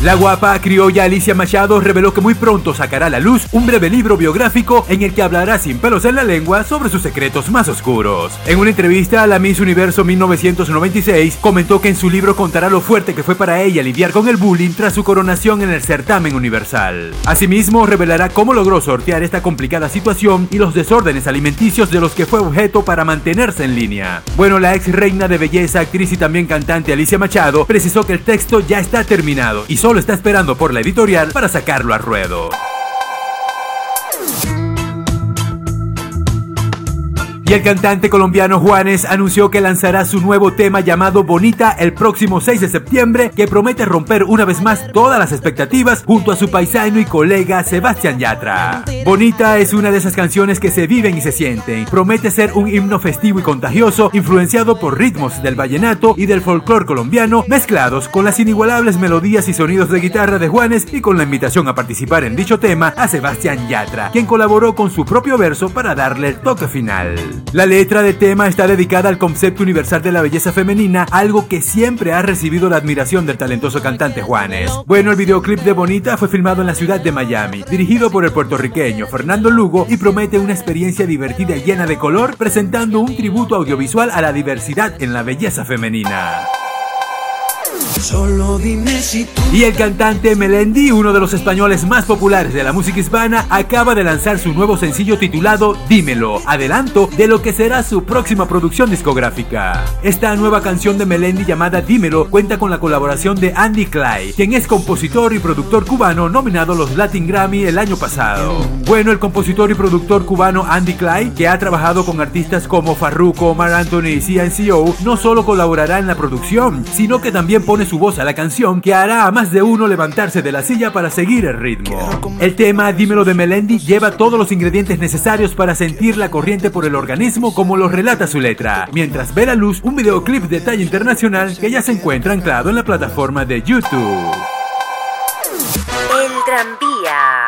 La guapa criolla Alicia Machado reveló que muy pronto sacará a la luz un breve libro biográfico en el que hablará sin pelos en la lengua sobre sus secretos más oscuros. En una entrevista a la Miss Universo 1996, comentó que en su libro contará lo fuerte que fue para ella lidiar con el bullying tras su coronación en el certamen universal. Asimismo, revelará cómo logró sortear esta complicada situación y los desórdenes alimenticios de los que fue objeto para mantenerse en línea. Bueno, la ex reina de belleza, actriz y también cantante Alicia Machado precisó que el texto ya está terminado y solo está esperando por la editorial para sacarlo a ruedo. Y el cantante colombiano Juanes anunció que lanzará su nuevo tema llamado Bonita el próximo 6 de septiembre, que promete romper una vez más todas las expectativas junto a su paisano y colega Sebastián Yatra. Bonita es una de esas canciones que se viven y se sienten. Promete ser un himno festivo y contagioso, influenciado por ritmos del vallenato y del folclore colombiano, mezclados con las inigualables melodías y sonidos de guitarra de Juanes y con la invitación a participar en dicho tema a Sebastián Yatra, quien colaboró con su propio verso para darle el toque final. La letra de tema está dedicada al concepto universal de la belleza femenina, algo que siempre ha recibido la admiración del talentoso cantante Juanes. Bueno, el videoclip de Bonita fue filmado en la ciudad de Miami, dirigido por el puertorriqueño Fernando Lugo y promete una experiencia divertida y llena de color, presentando un tributo audiovisual a la diversidad en la belleza femenina. Solo dime si Y el cantante Melendi, uno de los españoles más populares de la música hispana, acaba de lanzar su nuevo sencillo titulado Dímelo, adelanto de lo que será su próxima producción discográfica. Esta nueva canción de Melendi llamada Dímelo cuenta con la colaboración de Andy Clay, quien es compositor y productor cubano nominado a los Latin Grammy el año pasado. Bueno, el compositor y productor cubano Andy Clay, que ha trabajado con artistas como Farruko, Omar Anthony y CNCO, no solo colaborará en la producción, sino que también pone su voz a la canción que hará a más de uno levantarse de la silla para seguir el ritmo. El tema Dímelo de Melendi lleva todos los ingredientes necesarios para sentir la corriente por el organismo como lo relata su letra, mientras ve la luz un videoclip de talla internacional que ya se encuentra anclado en la plataforma de YouTube. El tranvía.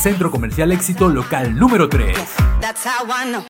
Centro Comercial Éxito local número 3.